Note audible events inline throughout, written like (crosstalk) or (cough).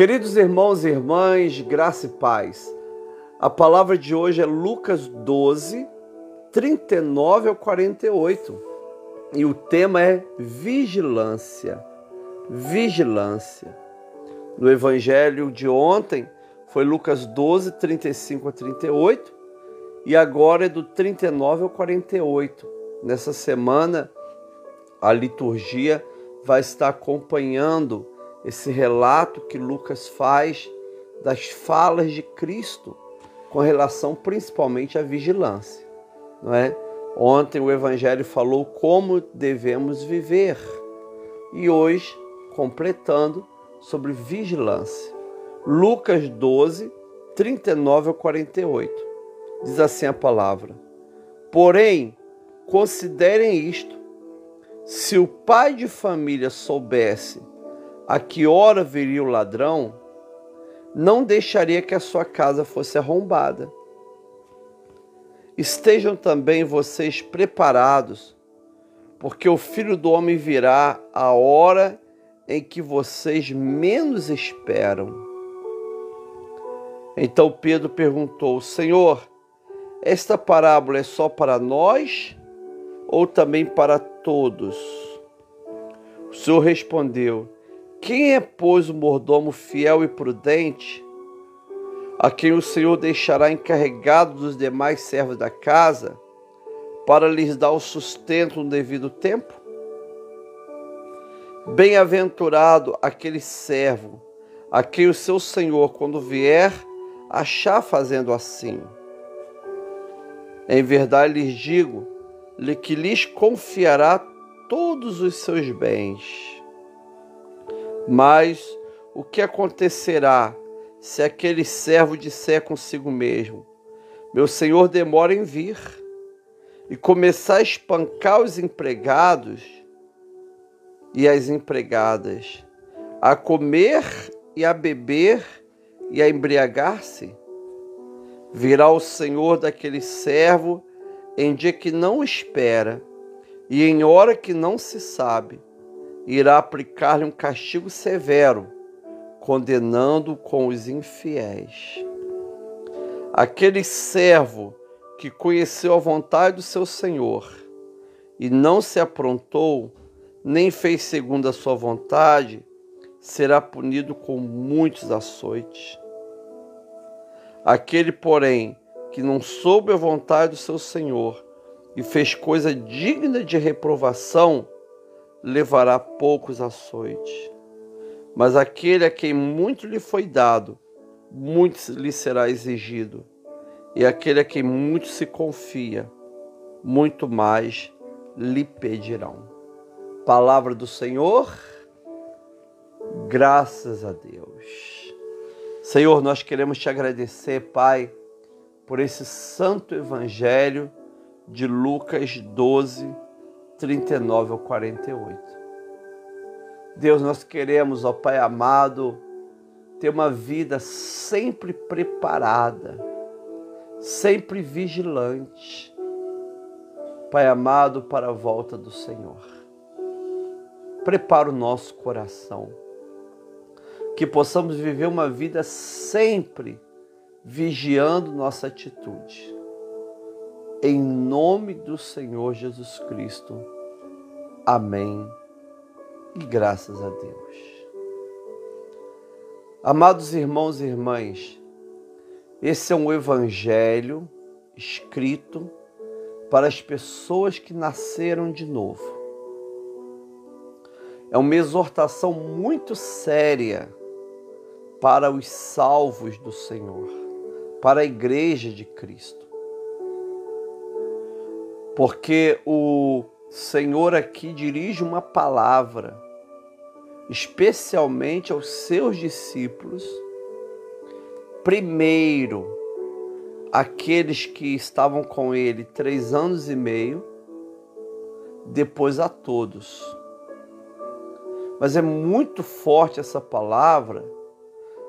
Queridos irmãos e irmãs, graça e paz. A palavra de hoje é Lucas 12, 39 ao 48. E o tema é vigilância. Vigilância. No evangelho de ontem foi Lucas 12, 35 a 38. E agora é do 39 ao 48. Nessa semana, a liturgia vai estar acompanhando esse relato que Lucas faz das falas de Cristo com relação principalmente à vigilância, não é? Ontem o evangelho falou como devemos viver e hoje completando sobre vigilância. Lucas 12, 39 a 48. Diz assim a palavra: Porém, considerem isto: se o pai de família soubesse a que hora viria o ladrão, não deixaria que a sua casa fosse arrombada. Estejam também vocês preparados, porque o filho do homem virá a hora em que vocês menos esperam. Então Pedro perguntou: Senhor, esta parábola é só para nós ou também para todos? O Senhor respondeu: quem é, pois, o mordomo fiel e prudente, a quem o Senhor deixará encarregado dos demais servos da casa, para lhes dar o sustento no devido tempo? Bem-aventurado aquele servo, a quem o seu Senhor, quando vier, achar fazendo assim. Em verdade lhes digo que lhes confiará todos os seus bens. Mas o que acontecerá se aquele servo disser consigo mesmo: Meu senhor demora em vir, e começar a espancar os empregados e as empregadas, a comer e a beber e a embriagar-se? Virá o senhor daquele servo em dia que não espera e em hora que não se sabe irá aplicar-lhe um castigo severo, condenando com os infiéis. Aquele servo que conheceu a vontade do seu senhor e não se aprontou, nem fez segundo a sua vontade, será punido com muitos açoites. Aquele, porém, que não soube a vontade do seu senhor e fez coisa digna de reprovação, levará poucos açoites. Mas aquele a quem muito lhe foi dado, muito lhe será exigido. E aquele a quem muito se confia, muito mais lhe pedirão. Palavra do Senhor, graças a Deus. Senhor, nós queremos te agradecer, Pai, por esse santo evangelho de Lucas 12, 39 ao 48. Deus, nós queremos, ó Pai amado, ter uma vida sempre preparada, sempre vigilante, Pai amado, para a volta do Senhor. Prepara o nosso coração, que possamos viver uma vida sempre vigiando nossa atitude em nome do Senhor Jesus Cristo. Amém. E graças a Deus. Amados irmãos e irmãs, esse é um evangelho escrito para as pessoas que nasceram de novo. É uma exortação muito séria para os salvos do Senhor, para a igreja de Cristo porque o Senhor aqui dirige uma palavra, especialmente aos seus discípulos, primeiro, aqueles que estavam com ele três anos e meio, depois a todos. Mas é muito forte essa palavra,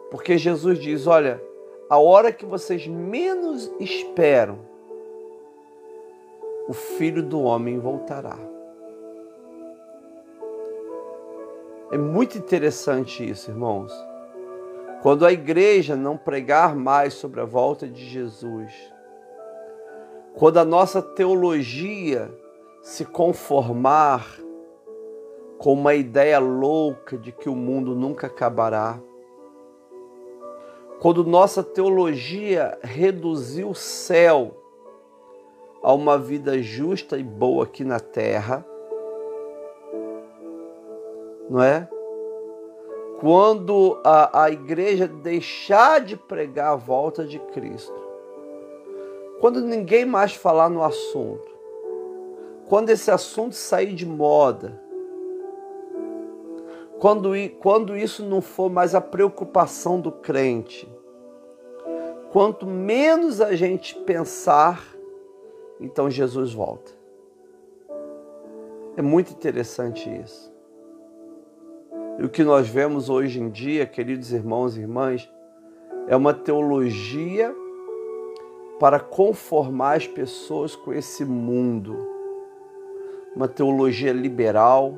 porque Jesus diz: olha, a hora que vocês menos esperam, o filho do homem voltará. É muito interessante isso, irmãos, Quando a igreja não pregar mais sobre a volta de Jesus, quando a nossa teologia se conformar com uma ideia louca de que o mundo nunca acabará, quando nossa teologia reduzir o céu a uma vida justa e boa aqui na terra, não é? Quando a, a igreja deixar de pregar a volta de Cristo, quando ninguém mais falar no assunto, quando esse assunto sair de moda, quando, quando isso não for mais a preocupação do crente, quanto menos a gente pensar, então Jesus volta. É muito interessante isso. E o que nós vemos hoje em dia, queridos irmãos e irmãs, é uma teologia para conformar as pessoas com esse mundo. Uma teologia liberal,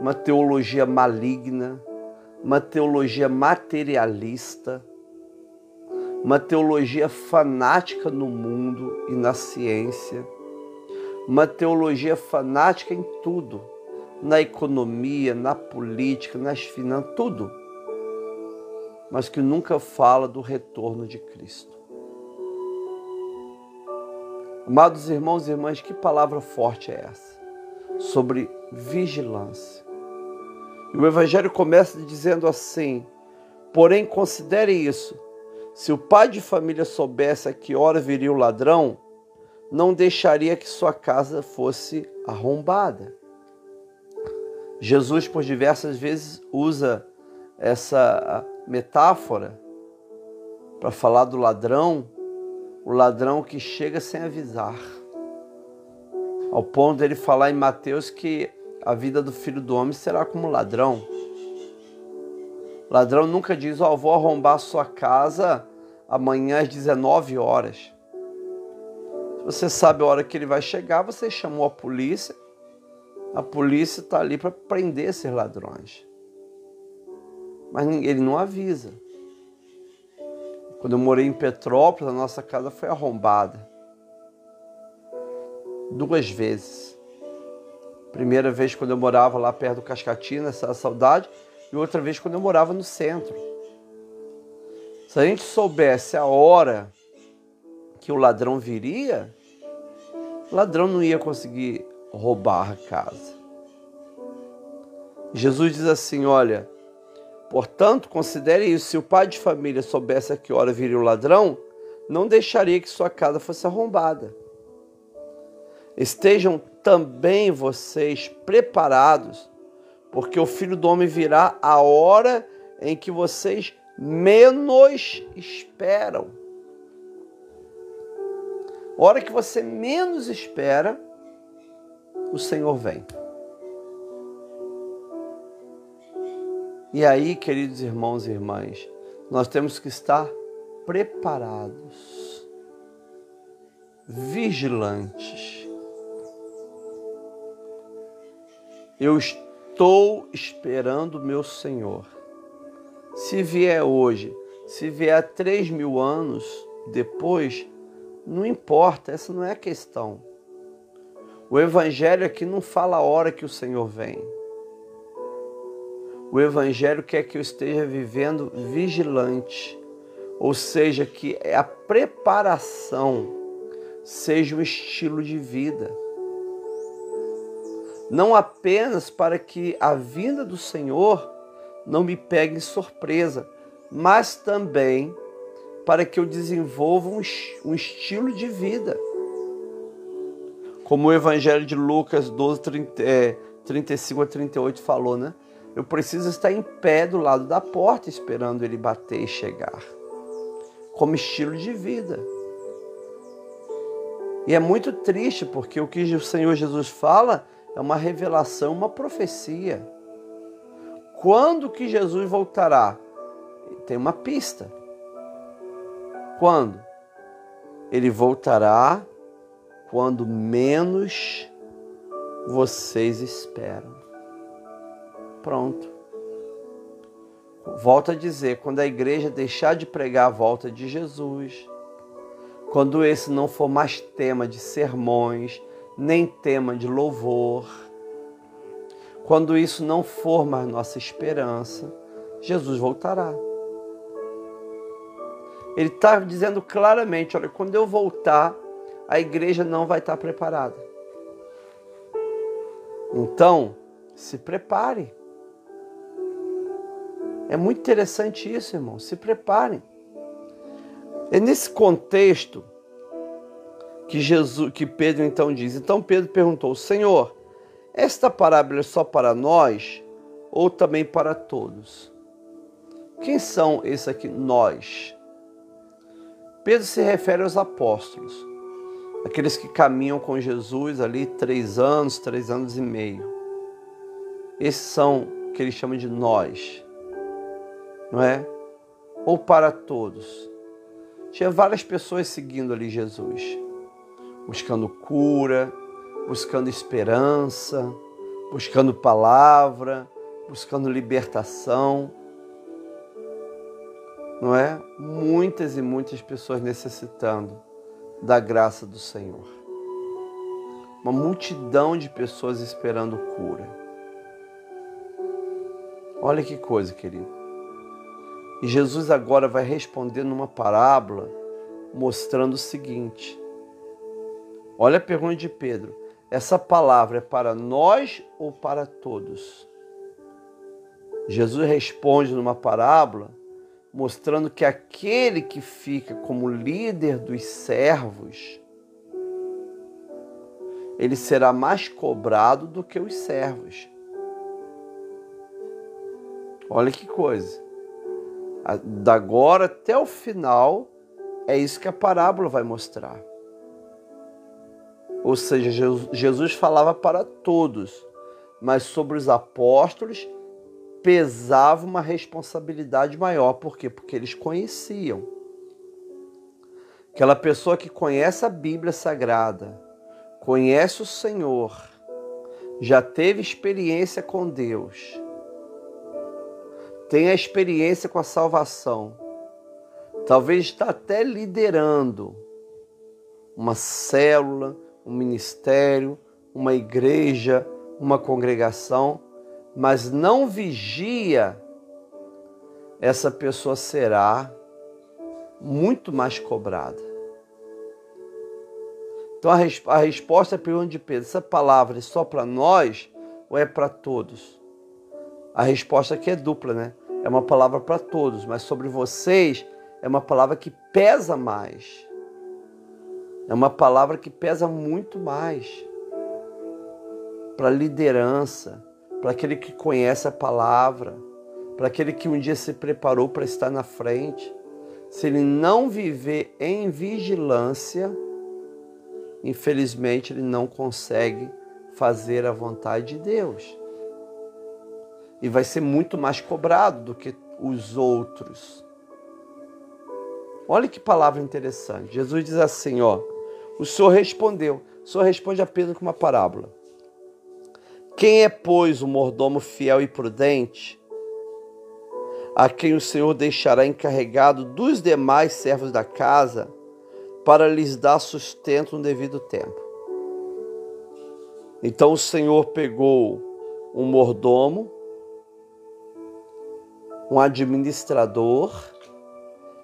uma teologia maligna, uma teologia materialista, uma teologia fanática no mundo e na ciência, uma teologia fanática em tudo na economia, na política, nas finanças, tudo, mas que nunca fala do retorno de Cristo. Amados irmãos e irmãs, que palavra forte é essa? Sobre vigilância. E o Evangelho começa dizendo assim: porém, considere isso. Se o pai de família soubesse a que hora viria o ladrão, não deixaria que sua casa fosse arrombada. Jesus, por diversas vezes, usa essa metáfora para falar do ladrão, o ladrão que chega sem avisar. Ao ponto dele falar em Mateus que a vida do filho do homem será como ladrão. Ladrão nunca diz, ó, oh, vou arrombar sua casa amanhã às 19 horas. Se você sabe a hora que ele vai chegar, você chamou a polícia, a polícia está ali para prender esses ladrões. Mas ele não avisa. Quando eu morei em Petrópolis, a nossa casa foi arrombada. Duas vezes. Primeira vez quando eu morava lá perto do Cascatina, essa saudade, e outra vez quando eu morava no centro. Se a gente soubesse a hora que o ladrão viria, o ladrão não ia conseguir roubar a casa. Jesus diz assim: Olha, portanto, considere isso: se o pai de família soubesse a que hora viria o ladrão, não deixaria que sua casa fosse arrombada. Estejam também vocês preparados, porque o filho do homem virá a hora em que vocês menos esperam. A hora que você menos espera, o Senhor vem. E aí, queridos irmãos e irmãs, nós temos que estar preparados, vigilantes. Eu estou esperando o meu Senhor. Se vier hoje, se vier três mil anos depois, não importa, essa não é a questão. O Evangelho aqui não fala a hora que o Senhor vem. O Evangelho quer que eu esteja vivendo vigilante, ou seja, que a preparação seja um estilo de vida. Não apenas para que a vinda do Senhor não me pegue em surpresa, mas também para que eu desenvolva um, um estilo de vida como o Evangelho de Lucas 12, 30, é, 35 a 38 falou, né? Eu preciso estar em pé do lado da porta esperando ele bater e chegar. Como estilo de vida. E é muito triste porque o que o Senhor Jesus fala é uma revelação, uma profecia. Quando que Jesus voltará? Tem uma pista. Quando? Ele voltará quando menos vocês esperam. Pronto. Volto a dizer, quando a igreja deixar de pregar a volta de Jesus, quando esse não for mais tema de sermões, nem tema de louvor, quando isso não for mais nossa esperança, Jesus voltará. Ele está dizendo claramente: olha, quando eu voltar, a igreja não vai estar preparada. Então, se prepare. É muito interessante isso, irmão. Se preparem. É nesse contexto que Jesus, que Pedro então diz. Então Pedro perguntou: Senhor, esta parábola é só para nós ou também para todos? Quem são esses aqui nós? Pedro se refere aos apóstolos, aqueles que caminham com Jesus ali três anos, três anos e meio. Esses são que ele chama de nós, não é? Ou para todos. Tinha várias pessoas seguindo ali Jesus, buscando cura, buscando esperança, buscando palavra, buscando libertação. Não é? Muitas e muitas pessoas necessitando da graça do Senhor. Uma multidão de pessoas esperando cura. Olha que coisa, querido. E Jesus agora vai responder numa parábola mostrando o seguinte. Olha a pergunta de Pedro. Essa palavra é para nós ou para todos? Jesus responde numa parábola mostrando que aquele que fica como líder dos servos, ele será mais cobrado do que os servos. Olha que coisa da agora até o final, é isso que a parábola vai mostrar. Ou seja, Jesus falava para todos, mas sobre os apóstolos pesava uma responsabilidade maior. Por quê? Porque eles conheciam. Aquela pessoa que conhece a Bíblia Sagrada, conhece o Senhor, já teve experiência com Deus tem a experiência com a salvação, talvez está até liderando uma célula, um ministério, uma igreja, uma congregação, mas não vigia, essa pessoa será muito mais cobrada. Então a, res a resposta à pergunta de Pedro: essa palavra é só para nós ou é para todos? A resposta aqui é dupla, né? É uma palavra para todos, mas sobre vocês é uma palavra que pesa mais. É uma palavra que pesa muito mais para a liderança, para aquele que conhece a palavra, para aquele que um dia se preparou para estar na frente. Se ele não viver em vigilância, infelizmente ele não consegue fazer a vontade de Deus e vai ser muito mais cobrado do que os outros. Olha que palavra interessante. Jesus diz assim, ó: O Senhor respondeu. O Senhor responde a Pedro com uma parábola. Quem é, pois, o mordomo fiel e prudente, a quem o Senhor deixará encarregado dos demais servos da casa, para lhes dar sustento no devido tempo? Então o Senhor pegou um mordomo um administrador,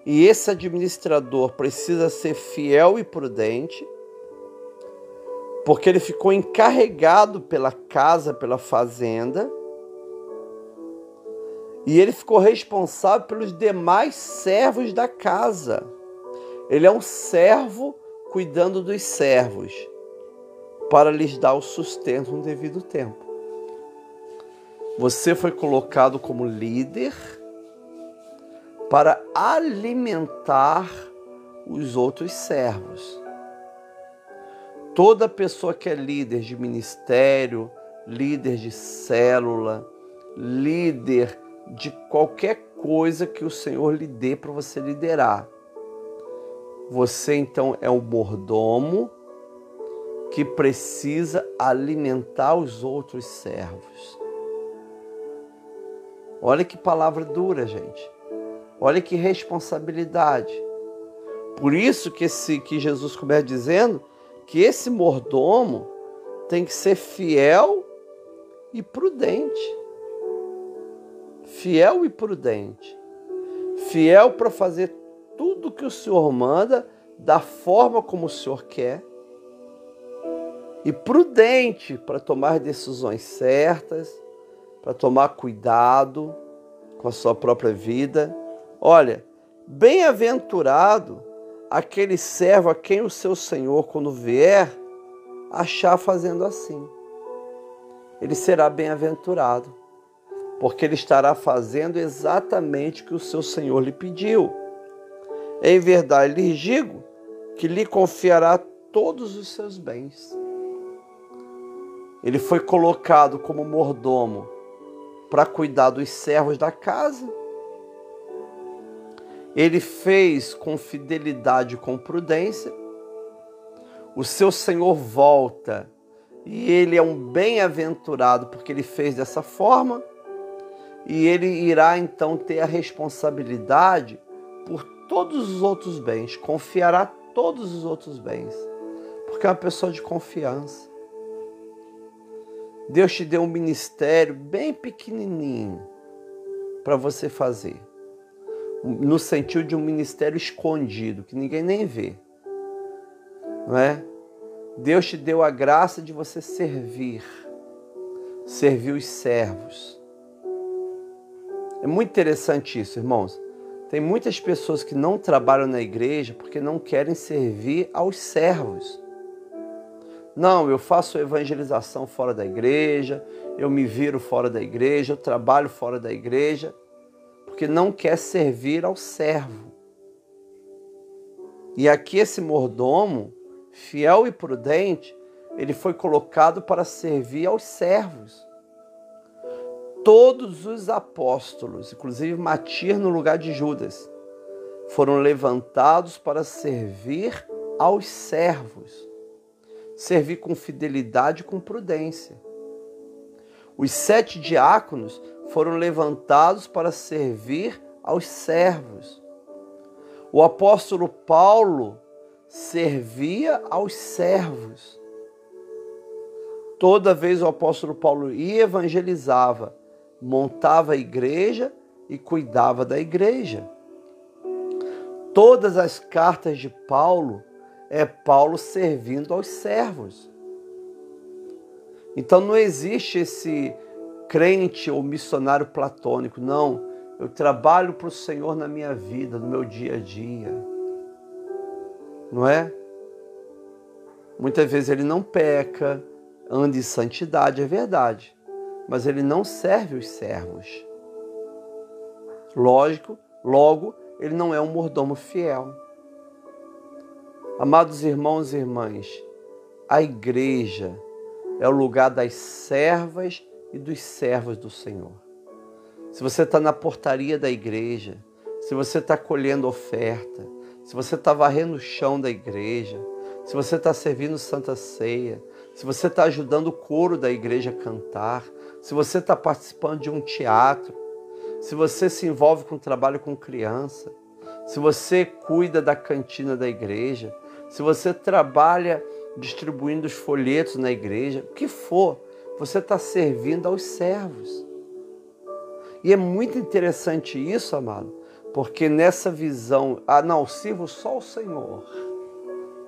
e esse administrador precisa ser fiel e prudente, porque ele ficou encarregado pela casa, pela fazenda, e ele ficou responsável pelos demais servos da casa. Ele é um servo cuidando dos servos, para lhes dar o sustento no devido tempo. Você foi colocado como líder para alimentar os outros servos. Toda pessoa que é líder de ministério, líder de célula, líder de qualquer coisa que o Senhor lhe dê para você liderar. Você então é um mordomo que precisa alimentar os outros servos. Olha que palavra dura, gente. Olha que responsabilidade. Por isso que, esse, que Jesus começa dizendo que esse mordomo tem que ser fiel e prudente. Fiel e prudente. Fiel para fazer tudo que o Senhor manda, da forma como o Senhor quer. E prudente para tomar decisões certas, para tomar cuidado com a sua própria vida. Olha, bem-aventurado aquele servo a quem o seu Senhor, quando vier, achar fazendo assim. Ele será bem-aventurado, porque ele estará fazendo exatamente o que o seu Senhor lhe pediu. Em verdade lhe digo que lhe confiará todos os seus bens. Ele foi colocado como mordomo para cuidar dos servos da casa. Ele fez com fidelidade e com prudência. O seu Senhor volta e ele é um bem-aventurado porque ele fez dessa forma. E ele irá então ter a responsabilidade por todos os outros bens, confiará todos os outros bens, porque é uma pessoa de confiança. Deus te deu um ministério bem pequenininho para você fazer. No sentido de um ministério escondido, que ninguém nem vê. Não é? Deus te deu a graça de você servir. Servir os servos. É muito interessante isso, irmãos. Tem muitas pessoas que não trabalham na igreja porque não querem servir aos servos. Não, eu faço evangelização fora da igreja, eu me viro fora da igreja, eu trabalho fora da igreja, porque não quer servir ao servo. E aqui esse mordomo, fiel e prudente, ele foi colocado para servir aos servos. Todos os apóstolos, inclusive Matir no lugar de Judas, foram levantados para servir aos servos servir com fidelidade e com prudência. Os sete diáconos foram levantados para servir aos servos. O apóstolo Paulo servia aos servos. Toda vez o apóstolo Paulo ia evangelizava, montava a igreja e cuidava da igreja. Todas as cartas de Paulo é Paulo servindo aos servos. Então não existe esse crente ou missionário platônico, não. Eu trabalho para o Senhor na minha vida, no meu dia a dia. Não é? Muitas vezes ele não peca, anda em santidade, é verdade, mas ele não serve os servos. Lógico, logo, ele não é um mordomo fiel. Amados irmãos e irmãs, a igreja é o lugar das servas e dos servos do Senhor. Se você está na portaria da igreja, se você está colhendo oferta, se você está varrendo o chão da igreja, se você está servindo Santa Ceia, se você está ajudando o coro da igreja a cantar, se você está participando de um teatro, se você se envolve com trabalho com criança, se você cuida da cantina da igreja, se você trabalha distribuindo os folhetos na igreja, o que for, você está servindo aos servos. E é muito interessante isso, amado, porque nessa visão, ah, não, sirvo só o Senhor.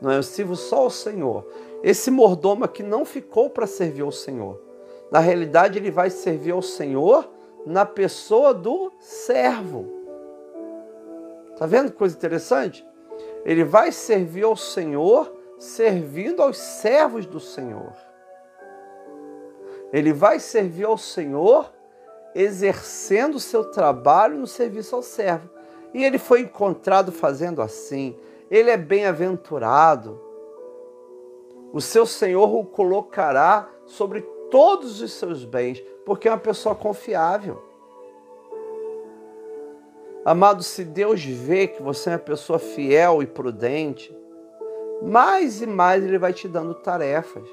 Não, eu sirvo só ao Senhor. Esse mordomo aqui não ficou para servir ao Senhor. Na realidade, ele vai servir ao Senhor na pessoa do servo. Tá vendo que coisa interessante? Ele vai servir ao Senhor servindo aos servos do Senhor. Ele vai servir ao Senhor exercendo o seu trabalho no serviço ao servo. E ele foi encontrado fazendo assim. Ele é bem-aventurado. O seu Senhor o colocará sobre todos os seus bens, porque é uma pessoa confiável. Amado, se Deus vê que você é uma pessoa fiel e prudente, mais e mais Ele vai te dando tarefas.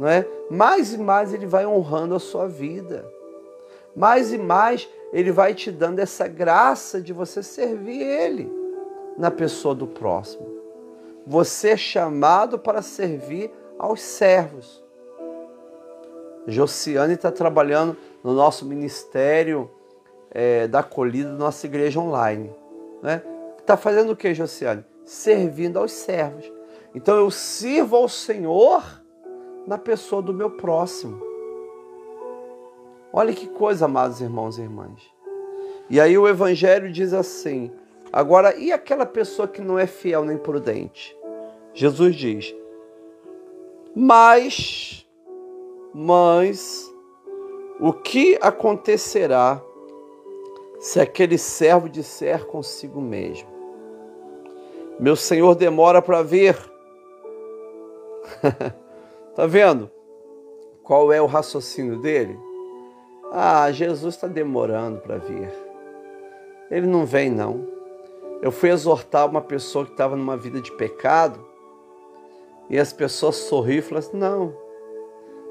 Não é? Mais e mais Ele vai honrando a sua vida. mais e mais ele vai te dando essa graça de você servir ele na pessoa do próximo. Você é chamado para servir aos servos. Josiane está trabalhando no nosso ministério é, da acolhida da nossa igreja online. Né? Está fazendo o que, Josiane? Servindo aos servos. Então eu sirvo ao Senhor na pessoa do meu próximo. Olha que coisa, amados irmãos e irmãs. E aí o Evangelho diz assim: agora, e aquela pessoa que não é fiel nem prudente? Jesus diz: mas, mas, o que acontecerá se aquele servo disser consigo mesmo: Meu senhor demora para vir? (laughs) tá vendo? Qual é o raciocínio dele? Ah, Jesus está demorando para vir. Ele não vem, não. Eu fui exortar uma pessoa que estava numa vida de pecado e as pessoas sorriam e falaram assim: não,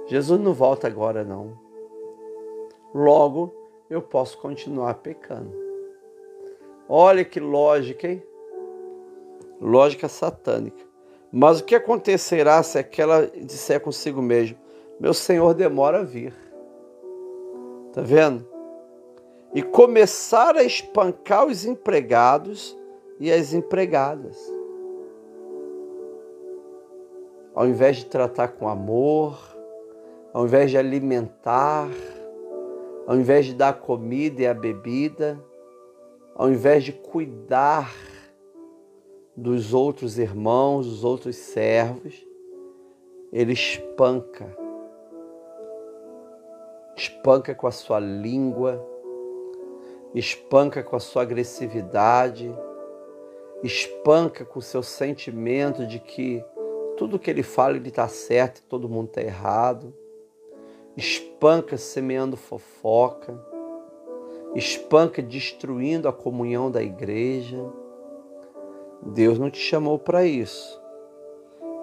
Jesus não volta agora, não. Logo, eu posso continuar pecando. Olha que lógica, hein? Lógica satânica. Mas o que acontecerá se aquela disser consigo mesmo: Meu Senhor demora a vir? Tá vendo? E começar a espancar os empregados e as empregadas ao invés de tratar com amor, ao invés de alimentar, ao invés de dar a comida e a bebida, ao invés de cuidar dos outros irmãos, dos outros servos, ele espanca. Espanca com a sua língua, espanca com a sua agressividade, espanca com o seu sentimento de que tudo que ele fala, ele está certo e todo mundo está errado. Espanca semeando fofoca. Espanca destruindo a comunhão da igreja. Deus não te chamou para isso.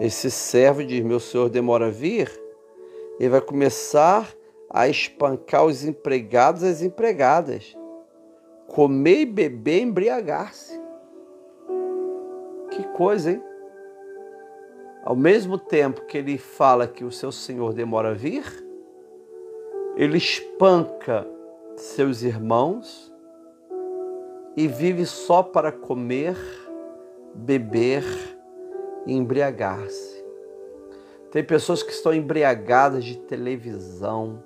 Esse servo diz: Meu senhor demora a vir. Ele vai começar a espancar os empregados e as empregadas. Comer e beber, embriagar-se. Que coisa, hein? Ao mesmo tempo que ele fala que o seu Senhor demora a vir, ele espanca seus irmãos e vive só para comer, beber e embriagar-se. Tem pessoas que estão embriagadas de televisão,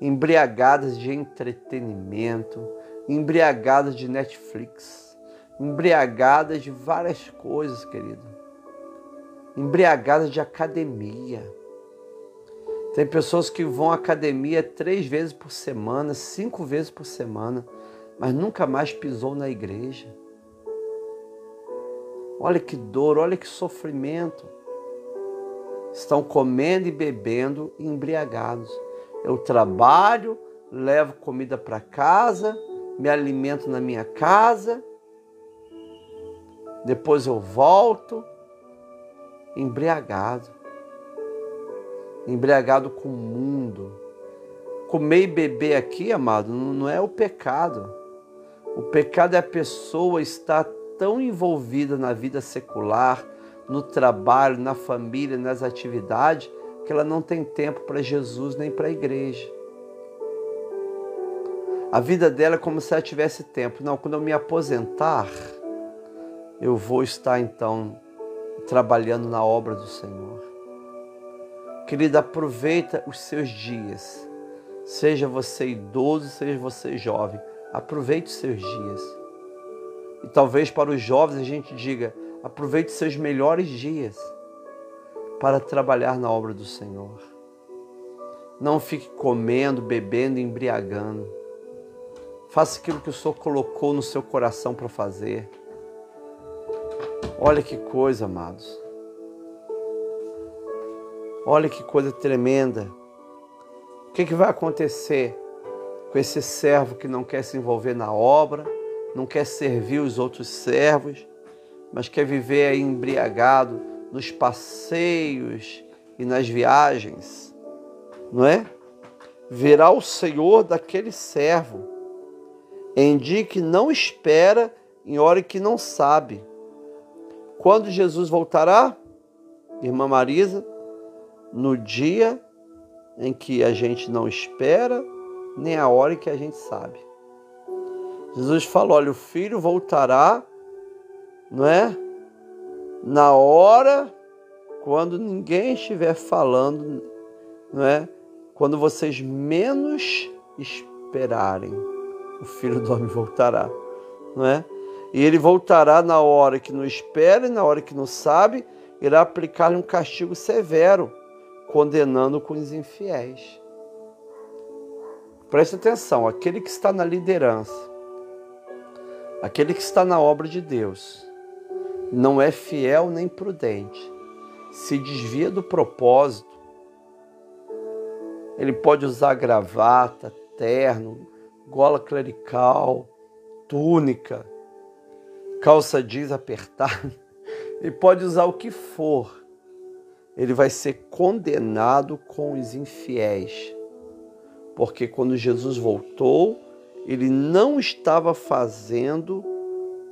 embriagadas de entretenimento, embriagadas de Netflix, embriagadas de várias coisas, querido embriagadas de academia. Tem pessoas que vão à academia três vezes por semana, cinco vezes por semana, mas nunca mais pisou na igreja. Olha que dor, olha que sofrimento. Estão comendo e bebendo embriagados. Eu trabalho, levo comida para casa, me alimento na minha casa, depois eu volto, embriagado, embriagado com o mundo. Comer e beber aqui, amado, não é o pecado. O pecado é a pessoa estar tão envolvida na vida secular, no trabalho, na família, nas atividades, que ela não tem tempo para Jesus nem para a igreja. A vida dela é como se ela tivesse tempo. Não, quando eu me aposentar, eu vou estar então trabalhando na obra do Senhor. Querida, aproveita os seus dias. Seja você idoso, seja você jovem, aproveite os seus dias. E talvez para os jovens a gente diga: aproveite seus melhores dias para trabalhar na obra do Senhor. Não fique comendo, bebendo, embriagando. Faça aquilo que o Senhor colocou no seu coração para fazer. Olha que coisa, amados. Olha que coisa tremenda. O que, que vai acontecer com esse servo que não quer se envolver na obra, não quer servir os outros servos, mas quer viver embriagado nos passeios e nas viagens, não é? Verá o Senhor daquele servo, em dia que não espera, em hora que não sabe. Quando Jesus voltará, irmã Marisa, no dia em que a gente não espera, nem a hora que a gente sabe. Jesus falou: olha, o filho voltará, não é? Na hora quando ninguém estiver falando, não é? Quando vocês menos esperarem, o filho do homem voltará, não é? E ele voltará na hora que não espera e na hora que não sabe, irá aplicar-lhe um castigo severo, condenando com os infiéis. Preste atenção, aquele que está na liderança, aquele que está na obra de Deus, não é fiel nem prudente, se desvia do propósito, ele pode usar gravata, terno, gola clerical, túnica, calça jeans apertada. Ele (laughs) pode usar o que for. Ele vai ser condenado com os infiéis. Porque quando Jesus voltou, ele não estava fazendo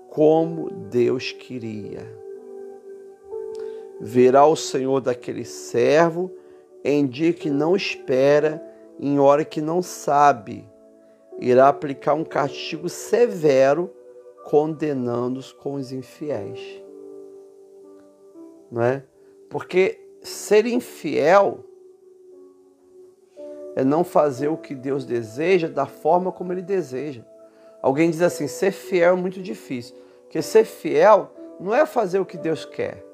como Deus queria verá o Senhor daquele servo em dia que não espera, em hora que não sabe. Irá aplicar um castigo severo, condenando-os com os infiéis. Não é? Porque ser infiel é não fazer o que Deus deseja da forma como Ele deseja. Alguém diz assim: ser fiel é muito difícil. Porque ser fiel não é fazer o que Deus quer.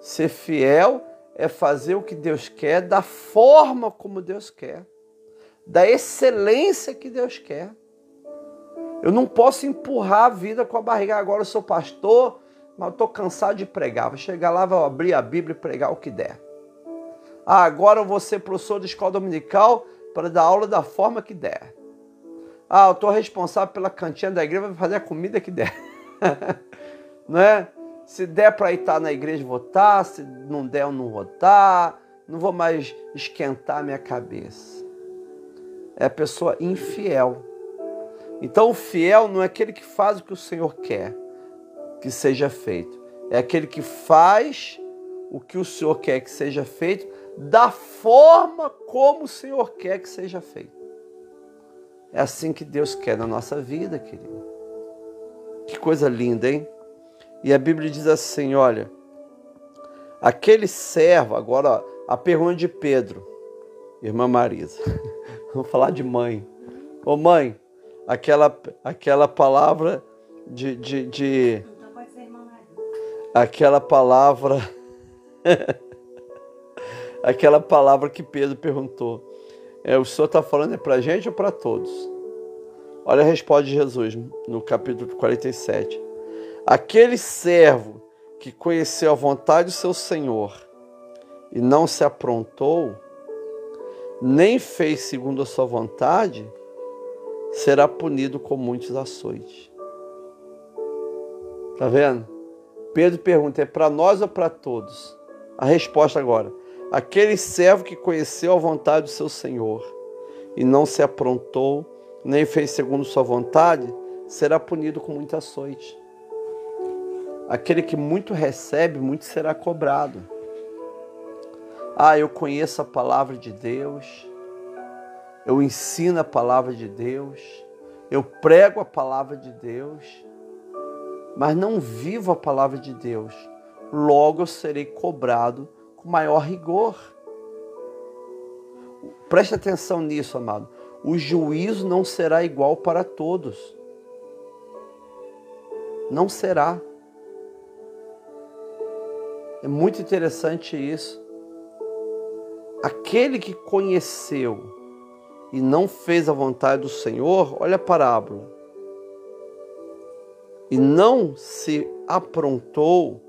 Ser fiel é fazer o que Deus quer da forma como Deus quer, da excelência que Deus quer. Eu não posso empurrar a vida com a barriga. Agora eu sou pastor, mas eu estou cansado de pregar. Vou chegar lá, vou abrir a Bíblia e pregar o que der. Ah, agora eu vou ser professor de escola dominical para dar aula da forma que der. Ah, eu estou responsável pela cantina da igreja, vou fazer a comida que der. (laughs) não é? Se der para ir estar na igreja, votar. Se não der, eu não votar. Não vou mais esquentar minha cabeça. É a pessoa infiel. Então, o fiel não é aquele que faz o que o Senhor quer que seja feito. É aquele que faz o que o Senhor quer que seja feito da forma como o Senhor quer que seja feito. É assim que Deus quer na nossa vida, querido. Que coisa linda, hein? E a Bíblia diz assim: olha, aquele servo, agora a pergunta de Pedro, irmã Marisa, (laughs) vamos falar de mãe. Ô mãe, aquela, aquela palavra de. de, de aquela palavra. (laughs) aquela palavra que Pedro perguntou. É, o Senhor está falando é para a gente ou para todos? Olha a resposta de Jesus no capítulo 47. Aquele servo que conheceu a vontade do seu senhor e não se aprontou, nem fez segundo a sua vontade, será punido com muitos açoites. Tá vendo? Pedro pergunta: é para nós ou para todos? A resposta agora: aquele servo que conheceu a vontade do seu senhor e não se aprontou, nem fez segundo sua vontade, será punido com muitos açoite. Aquele que muito recebe, muito será cobrado. Ah, eu conheço a palavra de Deus, eu ensino a palavra de Deus, eu prego a palavra de Deus, mas não vivo a palavra de Deus. Logo eu serei cobrado com maior rigor. Preste atenção nisso, amado. O juízo não será igual para todos. Não será. É muito interessante isso. Aquele que conheceu e não fez a vontade do Senhor, olha a parábola. E não se aprontou,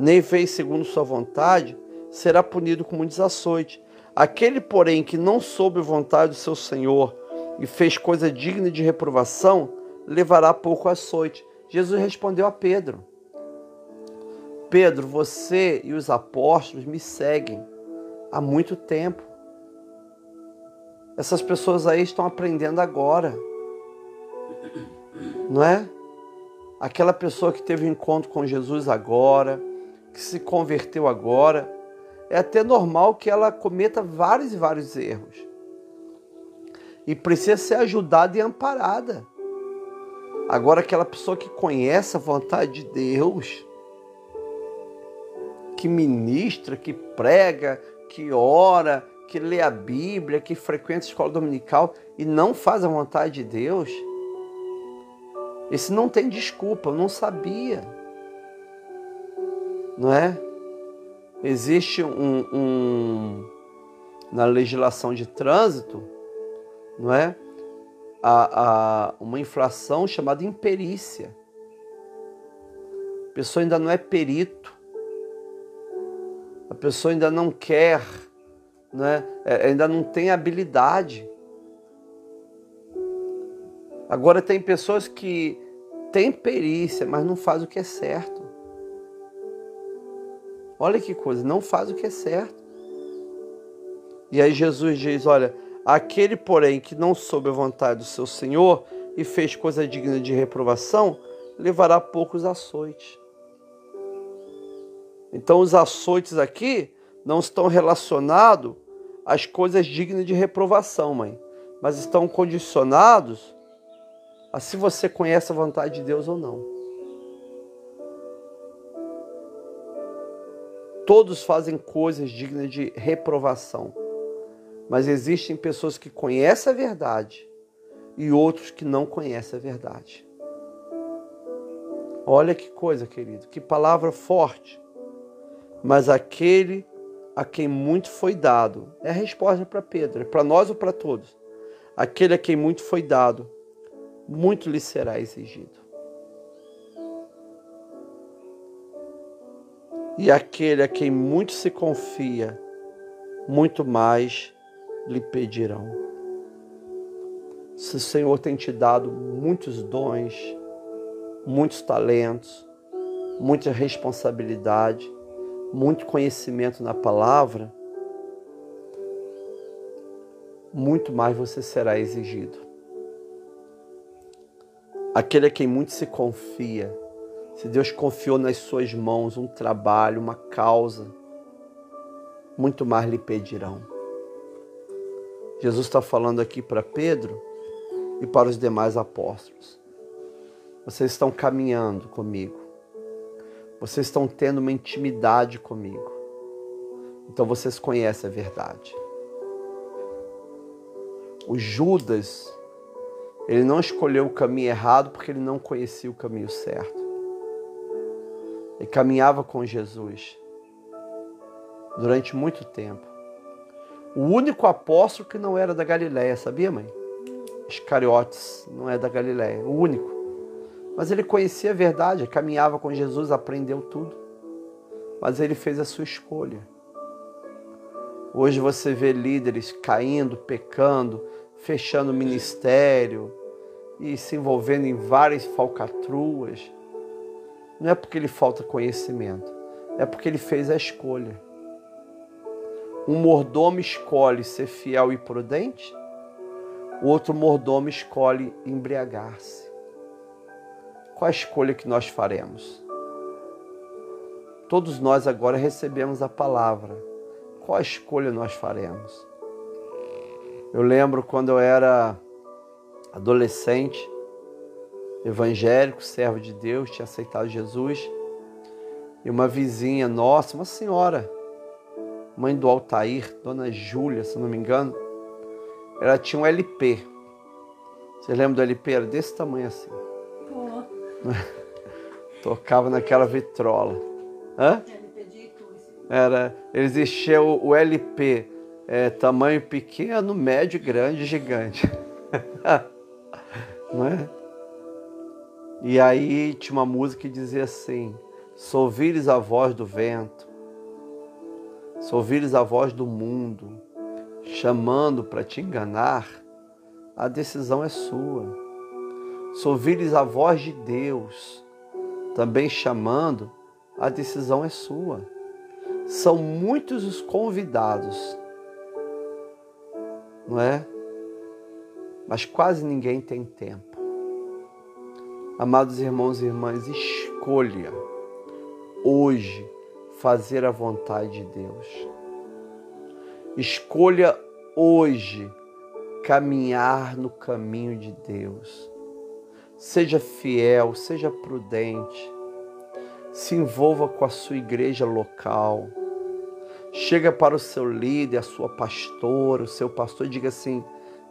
nem fez segundo sua vontade, será punido com muitos açoites. Aquele, porém, que não soube a vontade do seu Senhor e fez coisa digna de reprovação, levará pouco açoite. Jesus respondeu a Pedro: Pedro, você e os apóstolos me seguem há muito tempo. Essas pessoas aí estão aprendendo agora. Não é? Aquela pessoa que teve um encontro com Jesus agora, que se converteu agora, é até normal que ela cometa vários e vários erros. E precisa ser ajudada e amparada. Agora, aquela pessoa que conhece a vontade de Deus, que ministra, que prega, que ora, que lê a Bíblia, que frequenta a escola dominical e não faz a vontade de Deus, esse não tem desculpa, eu não sabia. Não é? Existe um, um na legislação de trânsito, não é? A, a, uma inflação chamada imperícia. A pessoa ainda não é perito, a pessoa ainda não quer né? Ainda não tem habilidade. Agora tem pessoas que têm perícia, mas não faz o que é certo. Olha que coisa, não faz o que é certo. E aí Jesus diz: Olha, aquele, porém, que não soube a vontade do seu Senhor e fez coisa digna de reprovação, levará poucos açoites. Então, os açoites aqui não estão relacionados às coisas dignas de reprovação, mãe, mas estão condicionados a se você conhece a vontade de Deus ou não. Todos fazem coisas dignas de reprovação, mas existem pessoas que conhecem a verdade e outros que não conhecem a verdade. Olha que coisa, querido, que palavra forte. Mas aquele a quem muito foi dado. É a resposta para Pedro, é para nós ou para todos. Aquele a quem muito foi dado, muito lhe será exigido. E aquele a quem muito se confia, muito mais lhe pedirão. Se o Senhor tem te dado muitos dons, muitos talentos, muita responsabilidade, muito conhecimento na palavra, muito mais você será exigido. Aquele a quem muito se confia, se Deus confiou nas suas mãos um trabalho, uma causa, muito mais lhe pedirão. Jesus está falando aqui para Pedro e para os demais apóstolos. Vocês estão caminhando comigo vocês estão tendo uma intimidade comigo. Então vocês conhecem a verdade. O Judas, ele não escolheu o caminho errado porque ele não conhecia o caminho certo. Ele caminhava com Jesus durante muito tempo. O único apóstolo que não era da Galiléia, sabia, mãe? Iscariotes não é da Galiléia, o único. Mas ele conhecia a verdade, caminhava com Jesus, aprendeu tudo. Mas ele fez a sua escolha. Hoje você vê líderes caindo, pecando, fechando ministério e se envolvendo em várias falcatruas. Não é porque ele falta conhecimento, é porque ele fez a escolha. Um mordomo escolhe ser fiel e prudente, o outro mordomo escolhe embriagar-se. Qual a escolha que nós faremos? Todos nós agora recebemos a palavra. Qual a escolha nós faremos? Eu lembro quando eu era adolescente, evangélico, servo de Deus, tinha aceitado Jesus, e uma vizinha nossa, uma senhora, mãe do Altair, dona Júlia, se não me engano, ela tinha um LP. Você lembra do LP? Era desse tamanho assim. (laughs) Tocava naquela vitrola. Hã? Era, existia o, o LP, é, tamanho pequeno, médio, grande, gigante. (laughs) Não é? E aí tinha uma música que dizia assim: Se ouvires a voz do vento, se ouvires a voz do mundo, chamando para te enganar, a decisão é sua se ouvires a voz de Deus, também chamando, a decisão é sua. São muitos os convidados, não é? mas quase ninguém tem tempo. Amados irmãos e irmãs, escolha hoje fazer a vontade de Deus. Escolha hoje caminhar no caminho de Deus. Seja fiel, seja prudente. Se envolva com a sua igreja local. Chega para o seu líder, a sua pastora, o seu pastor e diga assim: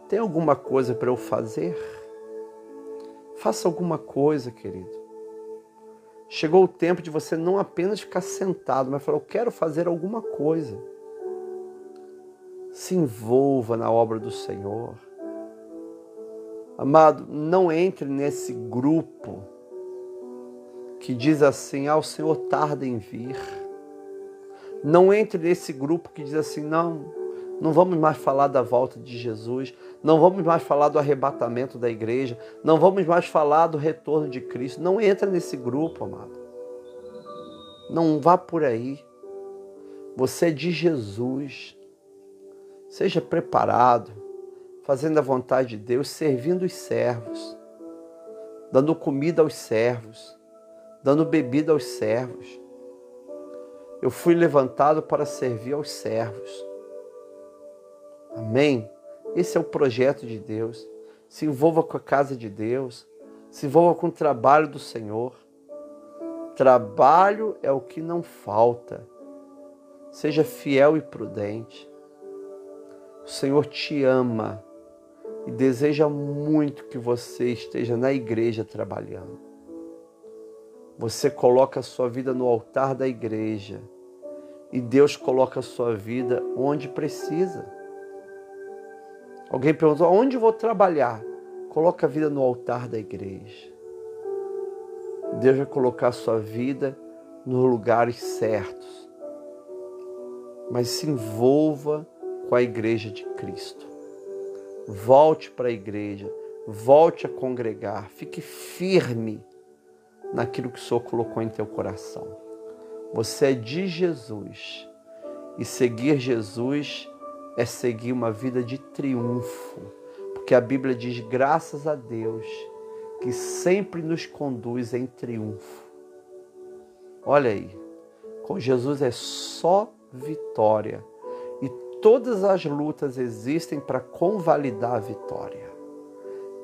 tem alguma coisa para eu fazer? Faça alguma coisa, querido. Chegou o tempo de você não apenas ficar sentado, mas falar: eu quero fazer alguma coisa. Se envolva na obra do Senhor. Amado, não entre nesse grupo que diz assim: ah, o Senhor tarda em vir. Não entre nesse grupo que diz assim: não, não vamos mais falar da volta de Jesus, não vamos mais falar do arrebatamento da igreja, não vamos mais falar do retorno de Cristo. Não entra nesse grupo, amado. Não vá por aí. Você é de Jesus. Seja preparado, fazendo a vontade de Deus, servindo os servos, dando comida aos servos, dando bebida aos servos. Eu fui levantado para servir aos servos. Amém? Esse é o projeto de Deus. Se envolva com a casa de Deus. Se envolva com o trabalho do Senhor. Trabalho é o que não falta. Seja fiel e prudente. O Senhor te ama e deseja muito que você esteja na igreja trabalhando. Você coloca a sua vida no altar da igreja e Deus coloca a sua vida onde precisa. Alguém perguntou: onde vou trabalhar? Coloca a vida no altar da igreja. Deus vai colocar a sua vida nos lugares certos. Mas se envolva com a igreja de Cristo. Volte para a igreja, volte a congregar, fique firme naquilo que o Senhor colocou em teu coração. Você é de Jesus e seguir Jesus é seguir uma vida de triunfo, porque a Bíblia diz: graças a Deus que sempre nos conduz em triunfo. Olha aí, com Jesus é só vitória e todas as lutas existem para convalidar a vitória.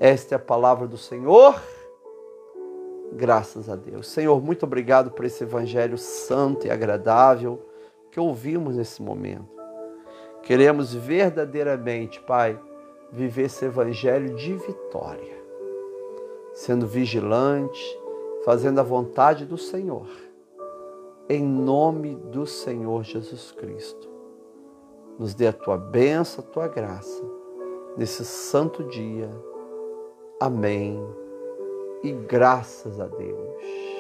Esta é a palavra do Senhor. Graças a Deus. Senhor, muito obrigado por esse evangelho santo e agradável que ouvimos nesse momento. Queremos verdadeiramente, Pai, viver esse evangelho de vitória, sendo vigilante, fazendo a vontade do Senhor, em nome do Senhor Jesus Cristo. Nos dê a tua bênção, a tua graça, nesse santo dia. Amém. E graças a Deus.